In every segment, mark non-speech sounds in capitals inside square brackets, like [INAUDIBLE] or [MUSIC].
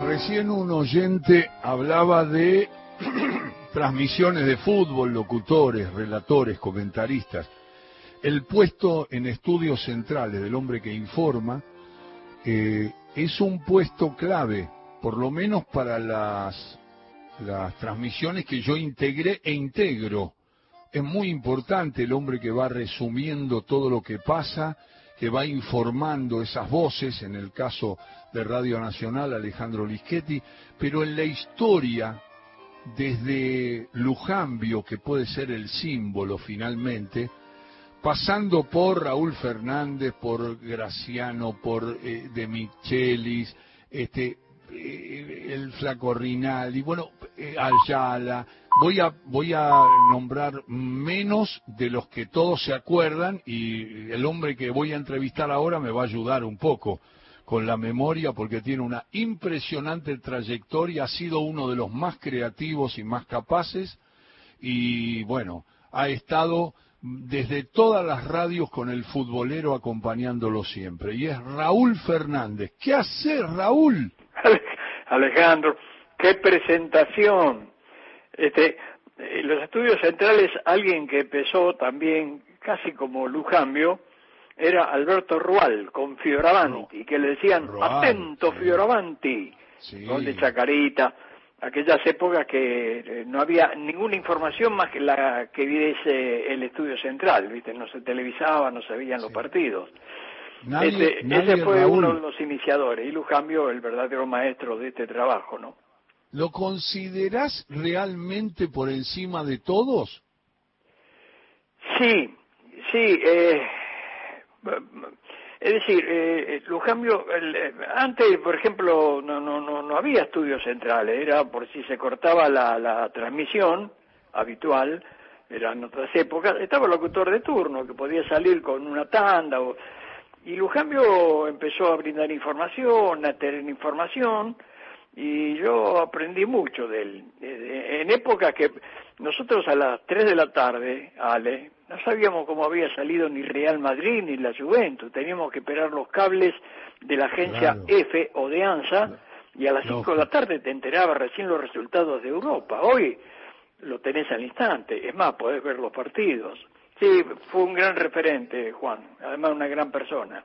Recién un oyente hablaba de [CLEARS THROAT] transmisiones de fútbol, locutores, relatores, comentaristas. El puesto en estudios centrales del hombre que informa eh, es un puesto clave, por lo menos para las, las transmisiones que yo integré e integro. Es muy importante el hombre que va resumiendo todo lo que pasa, que va informando esas voces, en el caso de Radio Nacional, Alejandro Lischetti, pero en la historia, desde Lujambio, que puede ser el símbolo finalmente, pasando por Raúl Fernández, por Graciano, por eh, De Michelis, este, eh, el Flaco Rinaldi, bueno, Ayala, voy a, voy a nombrar menos de los que todos se acuerdan y el hombre que voy a entrevistar ahora me va a ayudar un poco con la memoria porque tiene una impresionante trayectoria, ha sido uno de los más creativos y más capaces y bueno, ha estado desde todas las radios con el futbolero acompañándolo siempre. Y es Raúl Fernández. ¿Qué hace Raúl? Alejandro, qué presentación. Este, eh, los estudios centrales, alguien que empezó también casi como Lujambio, era Alberto Rual con Fioravanti, que le decían, atento Fioravanti, gol de Chacarita, aquellas épocas que eh, no había ninguna información más que la que viese el estudio central, ¿viste? No se televisaba, no se veían los partidos. Este, ese fue uno de los iniciadores, y Lujambio el verdadero maestro de este trabajo, ¿no? ¿Lo considerás realmente por encima de todos? Sí, sí. Eh, es decir, eh, Lujambio, eh, antes, por ejemplo, no, no, no, no había estudios centrales, era por si se cortaba la, la transmisión habitual, eran otras épocas, estaba el locutor de turno que podía salir con una tanda o, y Lujambio empezó a brindar información, a tener información, y yo aprendí mucho de él. En época que nosotros a las 3 de la tarde, Ale, no sabíamos cómo había salido ni Real Madrid ni la Juventus, teníamos que esperar los cables de la agencia F o de ANSA, y a las 5 de la tarde te enterabas recién los resultados de Europa. Hoy lo tenés al instante, es más, podés ver los partidos. Sí, fue un gran referente, Juan, además una gran persona.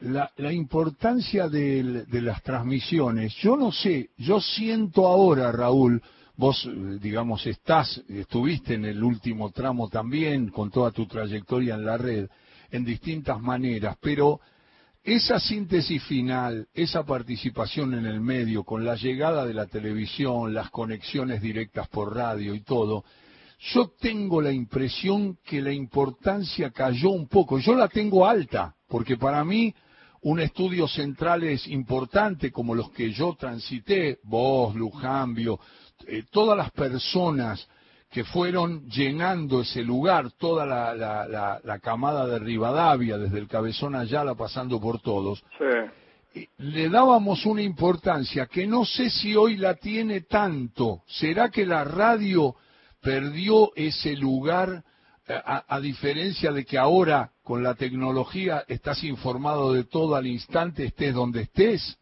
La, la importancia de, de las transmisiones, yo no sé, yo siento ahora, Raúl, vos, eh, digamos, estás, estuviste en el último tramo también, con toda tu trayectoria en la red, en distintas maneras, pero esa síntesis final, esa participación en el medio, con la llegada de la televisión, las conexiones directas por radio y todo, yo tengo la impresión que la importancia cayó un poco. Yo la tengo alta, porque para mí un estudio central es importante como los que yo transité, vos, Lujambio, eh, todas las personas que fueron llenando ese lugar, toda la, la, la, camada de Rivadavia, desde el Cabezón Ayala pasando por todos, le dábamos una importancia que no sé si hoy la tiene tanto. ¿Será que la radio perdió ese lugar eh, a, diferencia de que ahora con la tecnología estás informado de todo al instante, estés donde estés?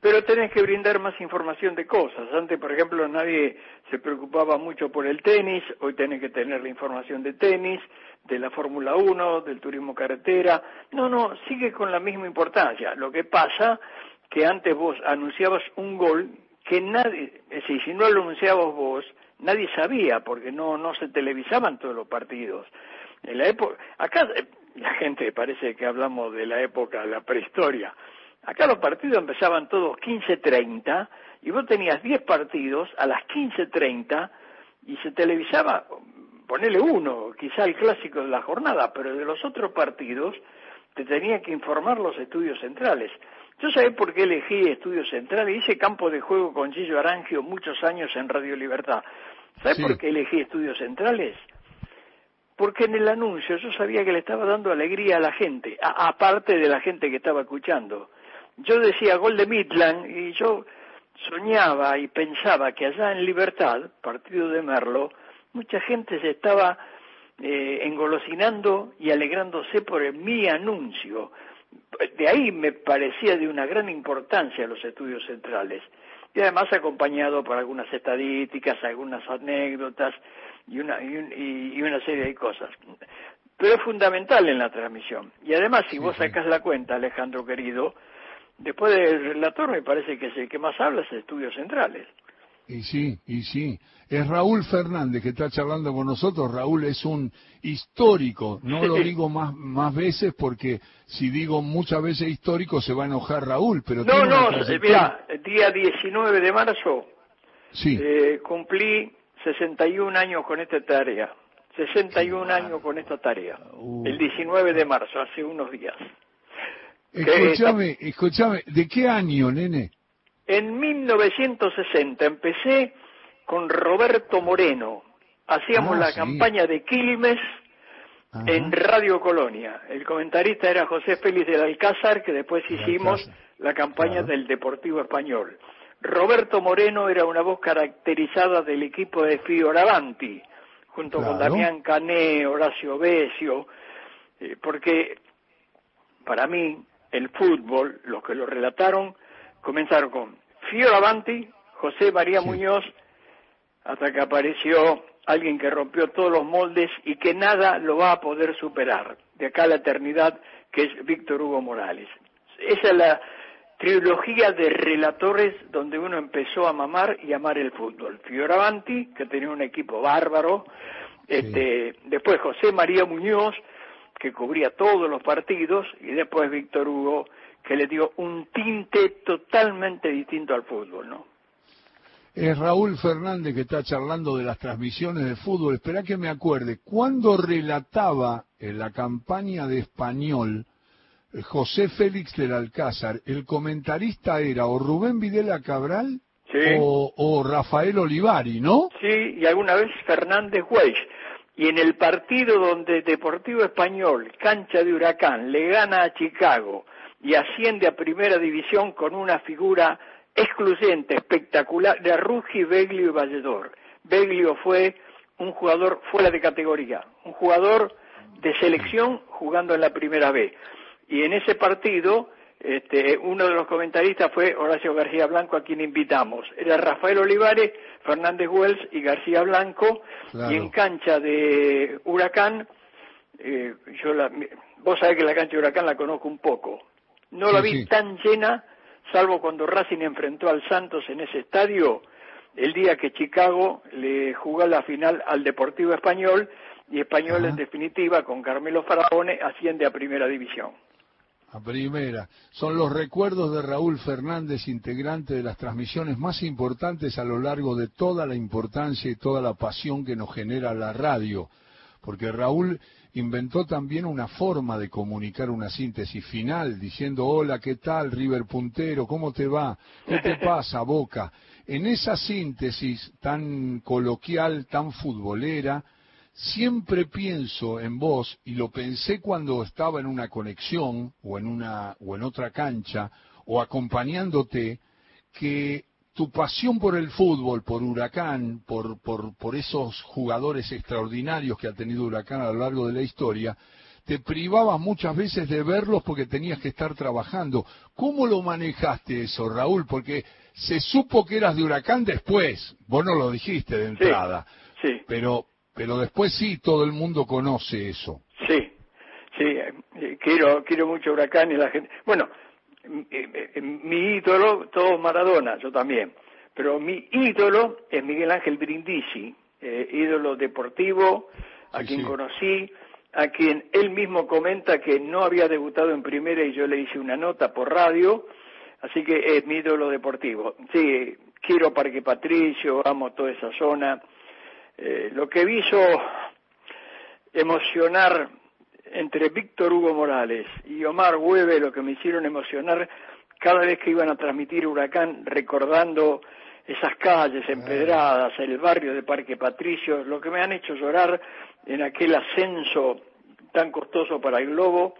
Pero tenés que brindar más información de cosas. Antes, por ejemplo, nadie se preocupaba mucho por el tenis, hoy tenés que tener la información de tenis, de la Fórmula 1, del turismo carretera. No, no, sigue con la misma importancia. Lo que pasa que antes vos anunciabas un gol que nadie, es decir, si no lo anunciabas vos, nadie sabía porque no no se televisaban todos los partidos. En la época, acá eh, la gente parece que hablamos de la época de la prehistoria. Acá los partidos empezaban todos 15:30 y vos tenías 10 partidos a las 15:30 y se televisaba ponele uno, quizá el clásico de la jornada, pero de los otros partidos te tenía que informar los estudios centrales. Yo sabés por qué elegí Estudios Centrales, hice campo de juego con Gillo Arangio muchos años en Radio Libertad. ¿Sabes por qué elegí Estudios Centrales? Porque en el anuncio yo sabía que le estaba dando alegría a la gente, aparte de la gente que estaba escuchando. Yo decía gol de Midland y yo soñaba y pensaba que allá en Libertad, partido de Merlo, mucha gente se estaba eh, engolosinando y alegrándose por mi anuncio De ahí me parecía de una gran importancia los estudios centrales. Y además acompañado por algunas estadísticas, algunas anécdotas y una, y, una serie de cosas. Pero es fundamental en la transmisión. Y además, si vos sacás la cuenta, Alejandro querido, después del relator me parece que es el que más habla es estudios centrales. Y sí, y sí. Es Raúl Fernández que está charlando con nosotros. Raúl es un histórico. No lo digo más, más veces porque si digo muchas veces histórico se va a enojar Raúl. Pero no, no, mira, día 19 de marzo sí. Eh, cumplí 61 años con esta tarea. 61 años con esta tarea. Uh. El 19 de marzo, hace unos días. Escúchame, escúchame, ¿de qué año, nene? En 1960 empecé con Roberto Moreno. Hacíamos ah, la campaña de Quilmes en Radio Colonia. El comentarista era José Félix del Alcázar, que después hicimos la campaña del Deportivo Español. Roberto Moreno era una voz caracterizada del equipo de Fioravanti, junto con Damián Cané, Horacio Besio, eh, porque para mí el fútbol, los que lo relataron, comenzaron con Fioravanti, José María Muñoz, hasta que apareció alguien que rompió todos los moldes y que nada lo va a poder superar, de acá a la eternidad, que es Víctor Hugo Morales. Esa es la trilogía de relatores donde uno empezó a mamar y amar el fútbol. Fioravanti, que tenía un equipo bárbaro, este, después José María Muñoz, que cubría todos los partidos, y después Víctor Hugo, que le dio un tinte totalmente distinto al fútbol, ¿no? Es Raúl Fernández que está charlando de las transmisiones de fútbol. Espera que me acuerde. ¿Cuándo relataba en la campaña de español eh, José Félix del Alcázar, el comentarista era o Rubén Videla Cabral o, Rafael Olivari, ¿no? Sí, y alguna vez Fernández Weiss. Y en el partido donde Deportivo Español, cancha de Huracán, le gana a Chicago y asciende a primera división con una figura excluyente, espectacular, de Ruggi, Beglio y Valledor. Beglio fue un jugador fuera de categoría, un jugador de selección jugando en la primera B. Y en ese partido, este, uno de los comentaristas fue Horacio García Blanco, a quien invitamos. Era Rafael Olivares, Fernández Wells y García Blanco. Y en cancha de Huracán, eh, yo la, vos sabés que la cancha de Huracán la conozco un poco. No la vi tan llena, salvo cuando Racing enfrentó al Santos en ese estadio, el día que Chicago le jugó la final al Deportivo Español, y Español en definitiva, con Carmelo Faraone, asciende a Primera División. A primera. Son los recuerdos de Raúl Fernández, integrante de las transmisiones más importantes a lo largo de toda la importancia y toda la pasión que nos genera la radio. Porque Raúl inventó también una forma de comunicar una síntesis final, diciendo, hola, ¿qué tal, River Puntero? ¿Cómo te va? ¿Qué te [LAUGHS] pasa, Boca? En esa síntesis tan coloquial, tan futbolera, siempre pienso en vos, y lo pensé cuando estaba en una conexión, o en una, o en otra cancha, o acompañándote, que tu pasión por el fútbol, por Huracán, por, por, por esos jugadores extraordinarios que ha tenido Huracán a lo largo de la historia, te privaba muchas veces de verlos porque tenías que estar trabajando. ¿Cómo lo manejaste eso, Raúl? Porque se supo que eras de Huracán después, vos no lo dijiste de entrada, sí, pero pero después sí todo el mundo conoce eso. Sí, sí, quiero quiero mucho Huracán y la gente. Bueno, mi ídolo, todo Maradona, yo también, pero mi ídolo es Miguel Ángel Brindisi, eh, ídolo deportivo, a quien conocí, a quien él mismo comenta que no había debutado en primera y yo le hice una nota por radio, así que es mi ídolo deportivo. Sí, quiero Parque Patricio, amo toda esa zona. lo que me hizo emocionar entre Víctor Hugo Morales y Omar Hueve lo que me hicieron emocionar cada vez que iban a transmitir Huracán recordando esas calles empedradas, el barrio de Parque Patricio, lo que me han hecho llorar en aquel ascenso tan costoso para el globo.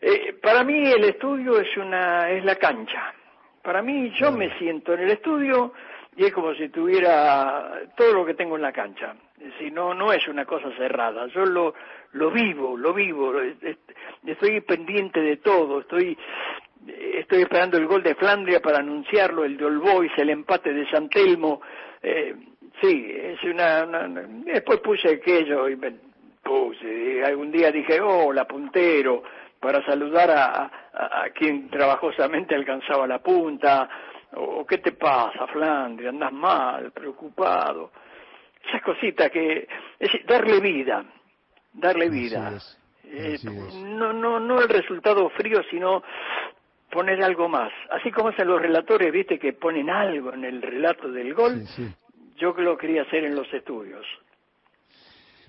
Eh, para mí el estudio es una es la cancha. Para mí yo me siento en el estudio y es como si tuviera todo lo que tengo en la cancha. Si no, no es una cosa cerrada. Yo lo, lo vivo, lo vivo. Estoy pendiente de todo. Estoy, estoy esperando el gol de Flandria para anunciarlo, el de All Boys, el empate de San Telmo. Eh, sí, es una, Después puse aquello y me puse. Algún día dije, oh, la puntero, para saludar a, a quien trabajosamente alcanzaba la punta o qué te pasa, Flandria, andas mal, preocupado. Esas cositas que, es darle vida, darle vida. Eh, no, no, no el resultado frío, sino poner algo más. Así como hacen los relatores, viste, que ponen algo en el relato del gol, yo lo quería hacer en los estudios.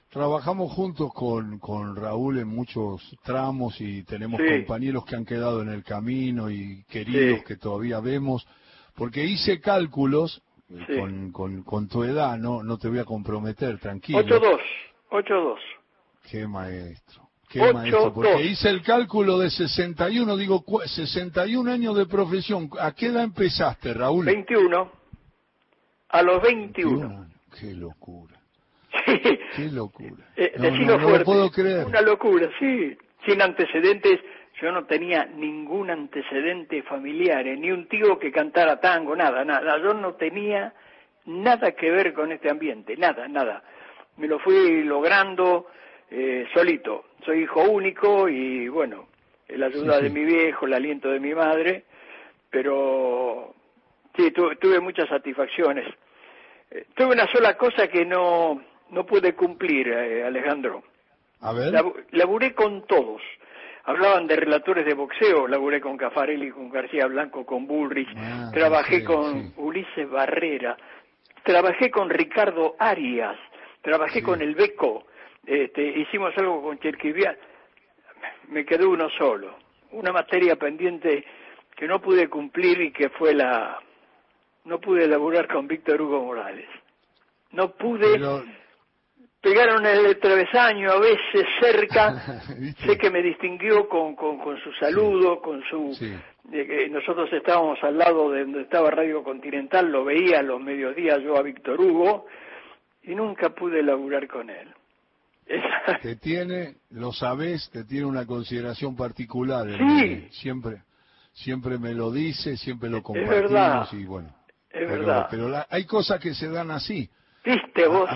Trabajamos juntos con, con Raúl en muchos tramos y tenemos compañeros que han quedado en el camino y queridos que todavía vemos porque hice cálculos eh, con, con, tu edad, no, no te voy a comprometer, tranquilo. 8-2, 8-2. Qué maestro, qué maestro, porque hice el cálculo de 61, digo, 61 años de profesión. ¿A qué edad empezaste, Raúl? 21. A los 21. Qué locura. Sí. Qué locura. Eh, no, no lo puedo creer. Una locura, sí. Sin antecedentes yo no tenía ningún antecedente familiar, eh, ni un tío que cantara tango, nada, nada. Yo no tenía nada que ver con este ambiente, nada, nada. Me lo fui logrando eh, solito. Soy hijo único y bueno, la ayuda de mi viejo, el aliento de mi madre, pero sí, tuve, muchas satisfacciones. Eh, tuve una sola cosa que no, no pude cumplir, Alejandro. A ver. laburé con todos hablaban de relatores de boxeo, laburé con Cafarelli, con García Blanco, con Bullrich, ah, trabajé con Ulises Barrera, trabajé con Ricardo Arias, trabajé con El Beco, este, hicimos algo con Cherquivial, me quedó uno solo, una materia pendiente que no pude cumplir y que fue la... no pude laburar con Víctor Hugo Morales. No pude pegaron el travesaño a veces cerca, [LAUGHS] sé que me distinguió con, con, su saludo, con su... nosotros estábamos al lado de donde estaba Radio Continental, lo veía a los mediodías yo a Víctor Hugo y nunca pude laburar con él. [LAUGHS] Te tiene, lo sabes, te tiene una consideración particular. Sí. Siempre, siempre me lo dice, siempre lo compartimos y bueno. Es verdad. Pero hay cosas que se dan así. ¿Viste vos? A,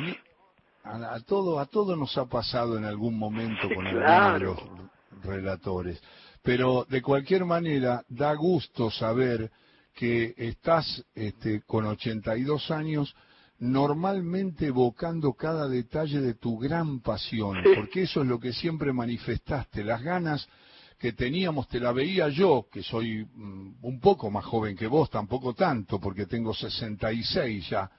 todo a todo nos ha pasado en algún momento con [LAUGHS] algunos de los relatores. Pero de cualquier manera da gusto saber que estás este, con 82 años normalmente evocando cada detalle de tu gran pasión, porque eso es lo que siempre manifestaste, las ganas que teníamos, te la veía yo, que soy mm, un poco más joven que vos, tampoco tanto, porque tengo 66 ya,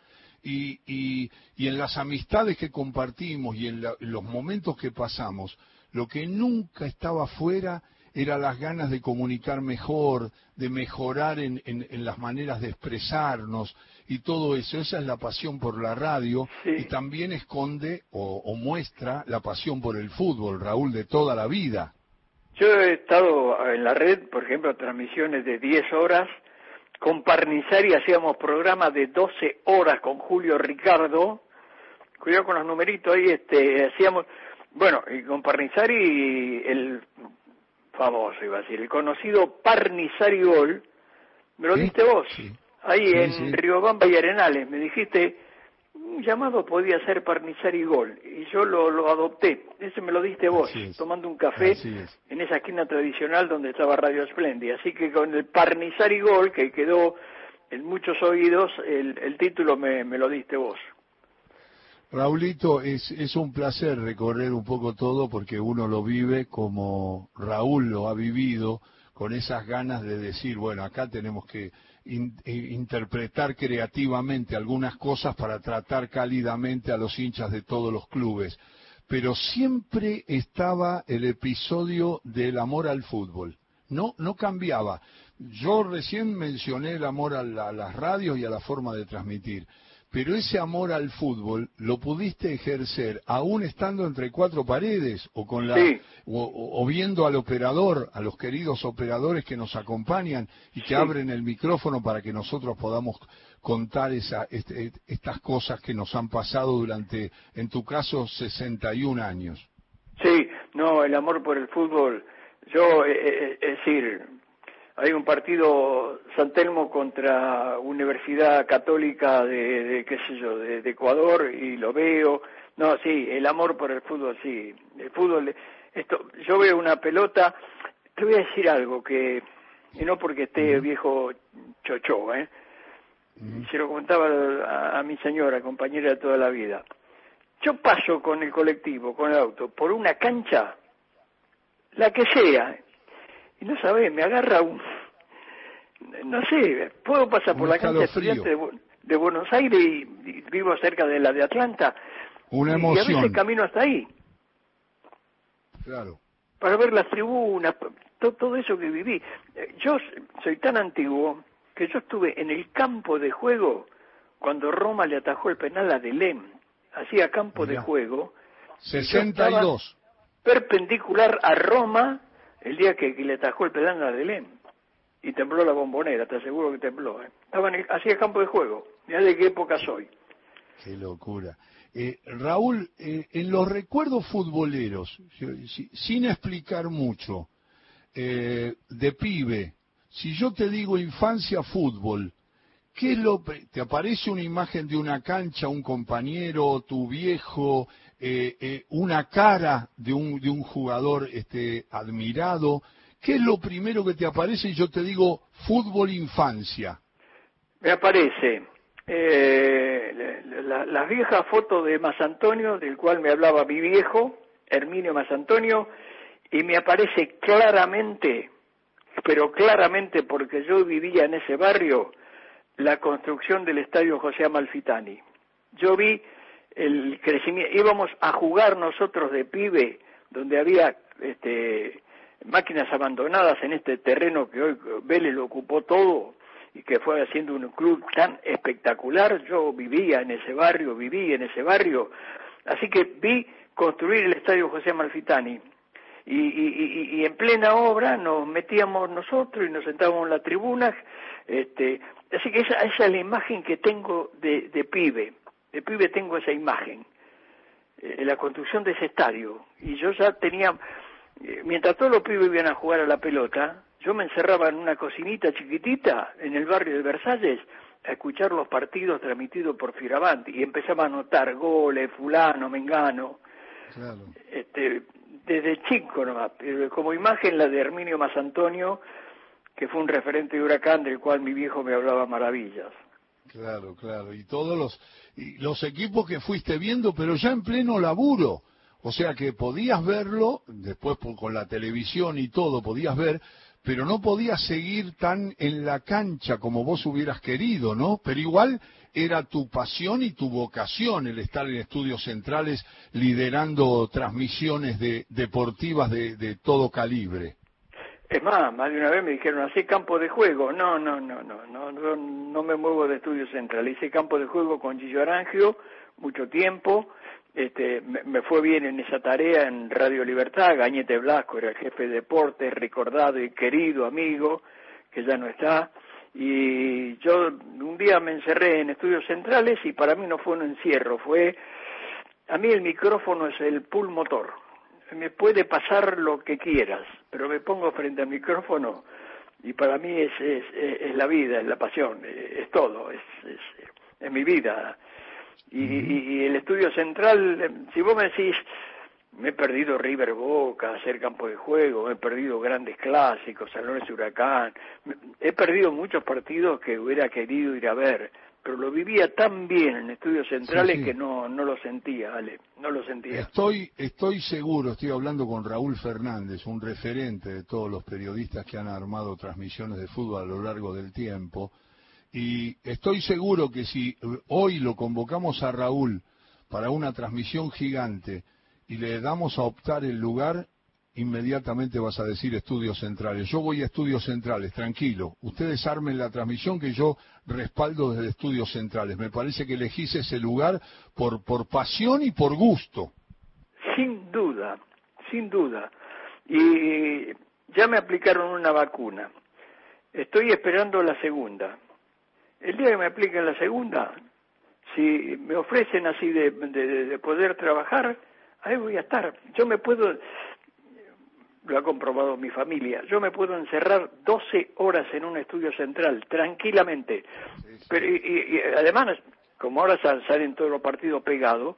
y, y, y en las amistades que compartimos y en, los momentos que pasamos, lo que nunca estaba fuera era las ganas de comunicar mejor, de mejorar en, en, las maneras de expresarnos y todo eso. Esa es la pasión por la radio y también esconde o, o, muestra la pasión por el fútbol, Raúl, de toda la vida. Yo he estado en la red, por ejemplo, transmisiones de 10 horas con Parnizari hacíamos programas de 12 horas con Julio Ricardo, cuidado con los numeritos ahí, este, hacíamos, bueno, y con Parnizari el famoso, iba a decir, el conocido Parnizari Gol, me lo diste vos, ahí en Riobamba y Arenales, me dijiste, un llamado podía ser Parnizar y Gol, y yo lo, lo adopté. Ese me lo diste vos, tomando un café en esa esquina tradicional donde estaba Radio Splendi. Así que con el Parnizar y Gol, que quedó en muchos oídos, el, el título me, me lo diste vos. Raulito, es, es un placer recorrer un poco todo porque uno lo vive como Raúl lo ha vivido, con esas ganas de decir, bueno, acá tenemos que interpretar creativamente algunas cosas para tratar cálidamente a los hinchas de todos los clubes. Pero siempre estaba el episodio del amor al fútbol. No, no cambiaba. Yo recién mencioné el amor a, las radios y a la forma de transmitir pero ese amor al fútbol lo pudiste ejercer aún estando entre cuatro paredes o con la o, viendo al operador, a los queridos operadores que nos acompañan y que abren el micrófono para que nosotros podamos contar esa, este, estas cosas que nos han pasado durante, en tu caso, 61 años. Sí, no, el amor por el fútbol. Yo, eh, eh, es decir, hay un partido San Telmo contra Universidad Católica de, qué sé yo, de, Ecuador y lo veo. No, sí, el amor por el fútbol, sí. El fútbol, esto, yo veo una pelota, te voy a decir algo que, y no porque esté viejo chocho, ¿eh? Se lo comentaba a, a mi señora, compañera de toda la vida. Yo paso con el colectivo, con el auto, por una cancha, la que sea, y no sabes, me agarra un, no sé, puedo pasar por la cancha estudiante de, Buenos Aires y, vivo cerca de la de Atlanta. Una emoción. Y a veces camino hasta ahí. Claro. Para ver las tribunas, todo, eso que viví. Yo soy tan antiguo que yo estuve en el campo de juego cuando Roma le atajó el penal a Delem. Hacía campo de juego. 62. Perpendicular a Roma el día que, le atajó el penal a Delem y tembló la bombonera, te aseguro que tembló. ¿eh? Estaba en hacía campo de juego, mira de qué época soy. Qué locura. Eh, Raúl, eh, en los recuerdos futboleros, sin explicar mucho, eh, de pibe, si yo te digo infancia fútbol, ¿qué es lo te aparece una imagen de una cancha, un compañero, tu viejo, una cara de un de un jugador este admirado? ¿Qué es lo primero que te aparece y yo te digo fútbol infancia? Me aparece eh, las viejas fotos de Más Antonio, del cual me hablaba mi viejo, Herminio Más Antonio, y me aparece claramente, pero claramente porque yo vivía en ese barrio, la construcción del estadio José Amalfitani. Yo vi el crecimiento, íbamos a jugar nosotros de pibe, donde había este, máquinas abandonadas en este terreno que hoy Vélez lo ocupó todo y que fue haciendo un club tan espectacular. Yo vivía en ese barrio, viví en ese barrio, así que vi construir el estadio José Malfitani. Y, en plena obra nos metíamos nosotros y nos sentábamos en la tribuna. Este, así que esa, esa es la imagen que tengo de, de pibe. De pibe tengo esa imagen. Eh, la construcción de ese estadio. Y yo ya tenía eh, mientras todos los pibes iban a jugar a la pelota, yo me encerraba en una cocinita chiquitita en el barrio de Versalles a escuchar los partidos transmitidos por Firabanti y empezaba a anotar goles, fulano, mengano. Este, desde chico nomás, como imagen la de Herminio Más Antonio, que fue un referente de huracán del cual mi viejo me hablaba maravillas. Claro, claro, y todos los, equipos que fuiste viendo, pero ya en pleno laburo o sea que podías verlo, después con la televisión y todo podías ver, pero no podías seguir tan en la cancha como vos hubieras querido, ¿no? Pero igual era tu pasión y tu vocación el estar en estudios centrales liderando transmisiones de, deportivas de, todo calibre. Más, más de una vez me dijeron, así campo de juego. No, no, no, no, no, no, no me muevo de estudios centrales. Hice campo de juego con Gillo Arangio mucho tiempo este, me, fue bien en esa tarea en Radio Libertad, Gañete Blasco era el jefe de deportes, recordado y querido amigo, que ya no está, y yo un día me encerré en estudios centrales y para mí no fue un encierro, fue, a mí el micrófono es el pool motor, me puede pasar lo que quieras, pero me pongo frente al micrófono y para mí es, es, es la vida, es la pasión, es, todo, es, es, es mi vida. Y, el estudio central, eh, si vos me decís, me he perdido River Boca, hacer campo de juego, me he perdido grandes clásicos, Salones Huracán, he perdido muchos partidos que hubiera querido ir a ver, pero lo vivía tan bien en estudios centrales que no, no lo sentía, Ale, no lo sentía. Estoy, estoy seguro, estoy hablando con Raúl Fernández, un referente de todos los periodistas que han armado transmisiones de fútbol a lo largo del tiempo, y estoy seguro que si hoy lo convocamos a Raúl para una transmisión gigante y le damos a optar el lugar, inmediatamente vas a decir estudios centrales. Yo voy a estudios centrales, tranquilo. Ustedes armen la transmisión que yo respaldo desde estudios centrales. Me parece que elegís ese lugar por, por pasión y por gusto. Sin duda, sin duda. Y ya me aplicaron una vacuna. Estoy esperando la segunda. El día que me apliquen la segunda, si me ofrecen así de, de poder trabajar, ahí voy a estar. Yo me puedo, lo ha comprobado mi familia, yo me puedo encerrar 12 horas en un estudio central, tranquilamente. Pero, y, además, como ahora salen todos los partidos pegados,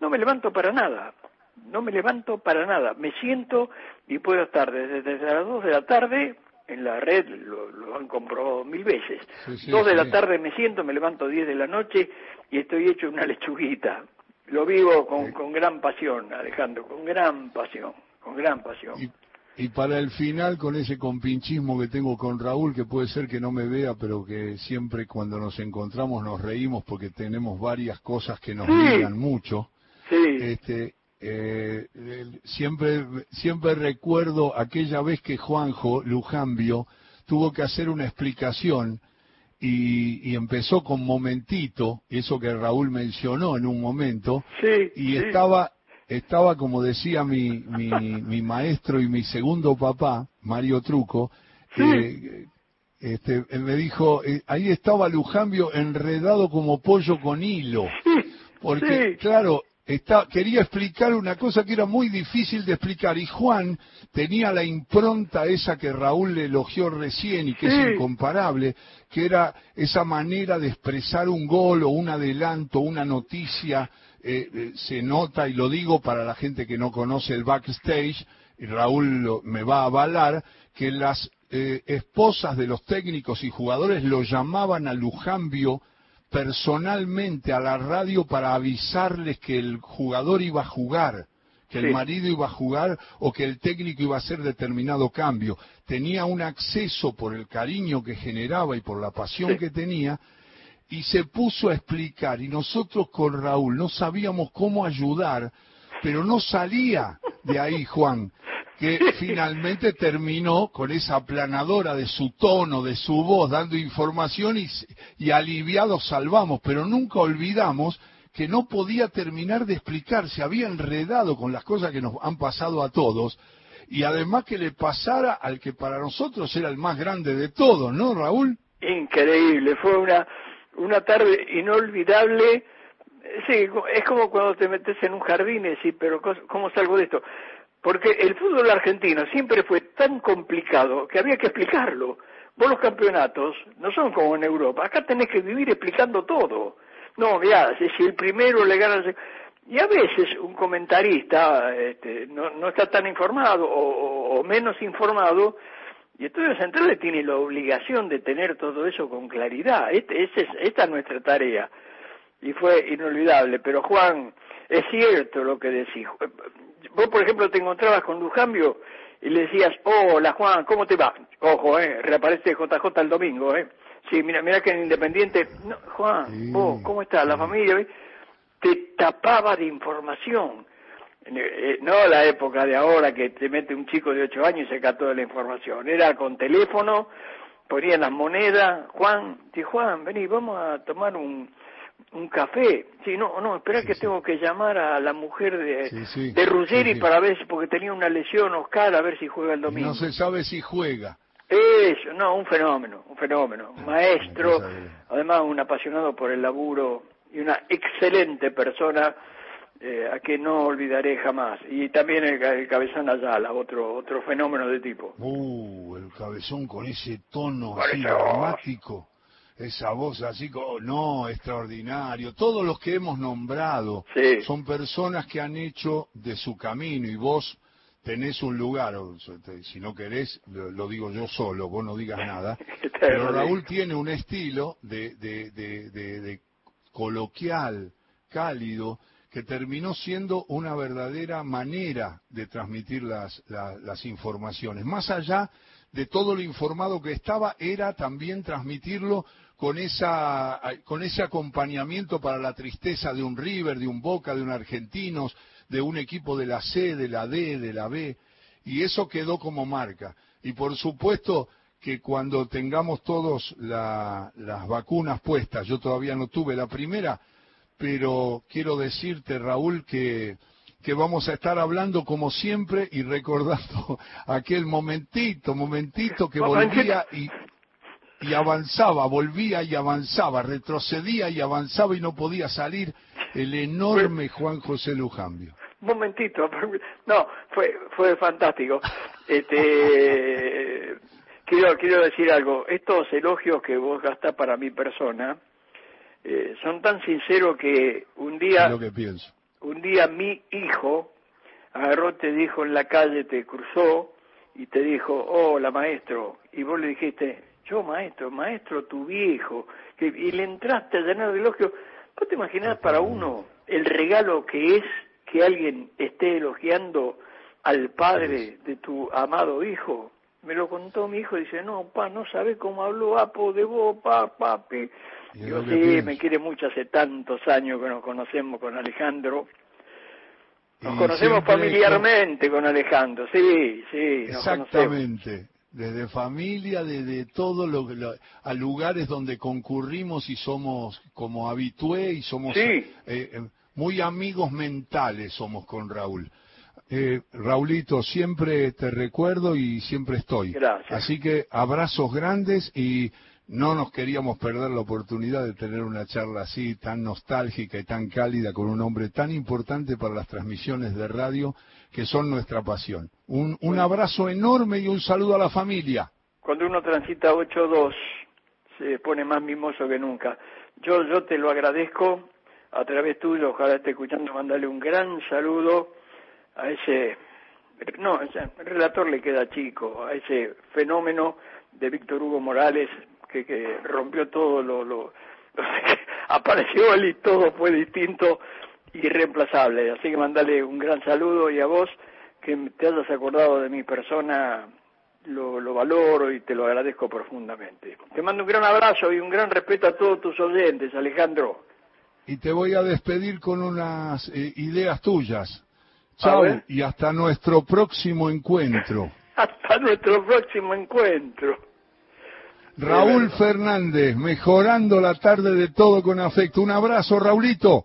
no me levanto para nada. No me levanto para nada. Me siento y puedo estar desde, desde las 2 de la tarde en la red, lo, han comprobado mil veces. Dos de la tarde me siento, me levanto 10 de la noche y estoy hecho una [LAUGHS] lechuguita. Lo vivo con, con gran pasión, Alejandro, con gran pasión, con gran pasión. Y, para el final, con ese compinchismo que tengo con Raúl, que puede ser que no me vea, pero que siempre cuando nos encontramos nos reímos porque tenemos varias cosas que nos ligan mucho. Sí. Este, eh, siempre, siempre recuerdo aquella vez que Juanjo Lujambio tuvo que hacer una explicación y, empezó con momentito, eso que Raúl mencionó en un momento, y estaba, estaba como decía mi, mi, maestro y mi segundo papá, Mario Truco, eh, este, él me dijo, eh, ahí estaba Lujambio enredado como pollo con hilo, porque claro, quería explicar una cosa que era muy difícil de explicar y Juan tenía la impronta esa que Raúl le elogió recién y que es incomparable, que era esa manera de expresar un gol o un adelanto, una noticia, eh, eh, se nota y lo digo para la gente que no conoce el backstage, y Raúl me va a avalar, que las eh, esposas de los técnicos y jugadores lo llamaban a Lujambio personalmente a la radio para avisarles que el jugador iba a jugar, que el marido iba a jugar o que el técnico iba a hacer determinado cambio. Tenía un acceso por el cariño que generaba y por la pasión que tenía y se puso a explicar. Y nosotros con Raúl no sabíamos cómo ayudar, pero no salía de ahí Juan que finalmente terminó con esa aplanadora de su tono, de su voz, dando información y, y aliviados salvamos, pero nunca olvidamos que no podía terminar de explicar, se había enredado con las cosas que nos han pasado a todos, y además que le pasara al que para nosotros era el más grande de todos, ¿no, Raúl? Increíble, fue una, una tarde inolvidable. Sí, es como cuando te metes en un jardín y decís, pero ¿cómo salgo de esto? Porque el fútbol argentino siempre fue tan complicado que había que explicarlo. Vos los campeonatos no son como en Europa. Acá tenés que vivir explicando todo. No, mirá, si el primero le gana... Y a veces un comentarista este, no, está tan informado o, menos informado y Estudios Centrales tiene la obligación de tener todo eso con claridad. Este, es, esta es nuestra tarea. Y fue inolvidable. Pero Juan, es cierto lo que decís vos, por ejemplo, te encontrabas con Lujambio y le decías, hola Juan, ¿cómo te va? Ojo, eh, reaparece JJ el domingo, eh. Sí, mira, mira que en Independiente, no, Juan, vos, ¿cómo está la familia? Te tapaba de información. Eh, no la época de ahora que te mete un chico de ocho años y saca toda la información. Era con teléfono, ponían las monedas. Juan, sí, Juan, vení, vamos a tomar un, un café. Sí, no, no, espera que tengo que llamar a la mujer de, de Ruggeri para ver si, porque tenía una lesión Oscar, a ver si juega el domingo. No se sabe si juega. Eso, no, un fenómeno, un fenómeno. Ah, Maestro, además un apasionado por el laburo y una excelente persona eh, a que no olvidaré jamás. Y también el, cabezón Ayala, otro otro fenómeno de tipo. Uh, el cabezón con ese tono así dramático esa voz así como, no, extraordinario. Todos los que hemos nombrado son personas que han hecho de su camino y vos tenés un lugar, si no querés, lo, digo yo solo, vos no digas nada, [LAUGHS] pero Raúl tiene un estilo de, de, de, coloquial, cálido, que terminó siendo una verdadera manera de transmitir las, las informaciones. Más allá de todo lo informado que estaba, era también transmitirlo con, esa, con ese acompañamiento para la tristeza de un River, de un Boca, de un Argentinos, de un equipo de la C, de la D, de la B. y eso quedó como marca. Y por supuesto que cuando tengamos todos las vacunas puestas, yo todavía no tuve la primera, pero quiero decirte, Raúl, que, que vamos a estar hablando como siempre y recordando [LAUGHS] aquel momentito, momentito que volvía y, y avanzaba, volvía y avanzaba, retrocedía y avanzaba y no podía salir el enorme Juan José Lujambio. Un momentito, [LAUGHS] no, fue fue fantástico. Este [LAUGHS] quiero quiero decir algo, estos elogios que vos gastás para mi persona eh, son tan sinceros que un día lo que pienso. un día mi hijo agarró te dijo en la calle te cruzó y te dijo, "Hola, maestro." Y vos le dijiste, "Yo, maestro, maestro tu viejo." Que, y le entraste a llenar de elogios. ¿Vos te imaginás para uno el regalo que es que alguien esté elogiando al padre de tu amado hijo? Me lo contó mi hijo, dice, no, pa, no sabe cómo habló Apo de vos, pa, papi. Yo sí, me quiere mucho, hace tantos años que nos conocemos con Alejandro. Nos conocemos familiarmente con Alejandro, sí, sí. Exactamente. Desde familia, desde todo lo, a lugares donde concurrimos y somos como habitué y somos eh, eh, muy amigos mentales somos con Raúl. Eh, Raulito, siempre te recuerdo y siempre estoy. Gracias. Así que abrazos grandes y no nos queríamos perder la oportunidad de tener una charla así, tan nostálgica y tan cálida con un hombre tan importante para las transmisiones de radio que son nuestra pasión. Un, un abrazo enorme y un saludo a la familia. Cuando uno transita 8-2 se pone más mimoso que nunca. Yo, yo te lo agradezco a través tuyo, ojalá esté escuchando, mandarle un gran saludo a ese, no, el relator le queda chico, a ese fenómeno de Víctor Hugo Morales que, que rompió todo lo, lo, [LAUGHS] apareció él y todo fue distinto y reemplazable. Así que mandale un gran saludo y a vos que te hayas acordado de mi persona lo, lo, valoro y te lo agradezco profundamente. Te mando un gran abrazo y un gran respeto a todos tus oyentes, Alejandro y te voy a despedir con unas eh, ideas tuyas. Chao y hasta nuestro próximo encuentro. [LAUGHS] hasta nuestro próximo encuentro. Raúl Fernández, mejorando la tarde de todo con afecto. Un abrazo, Raulito.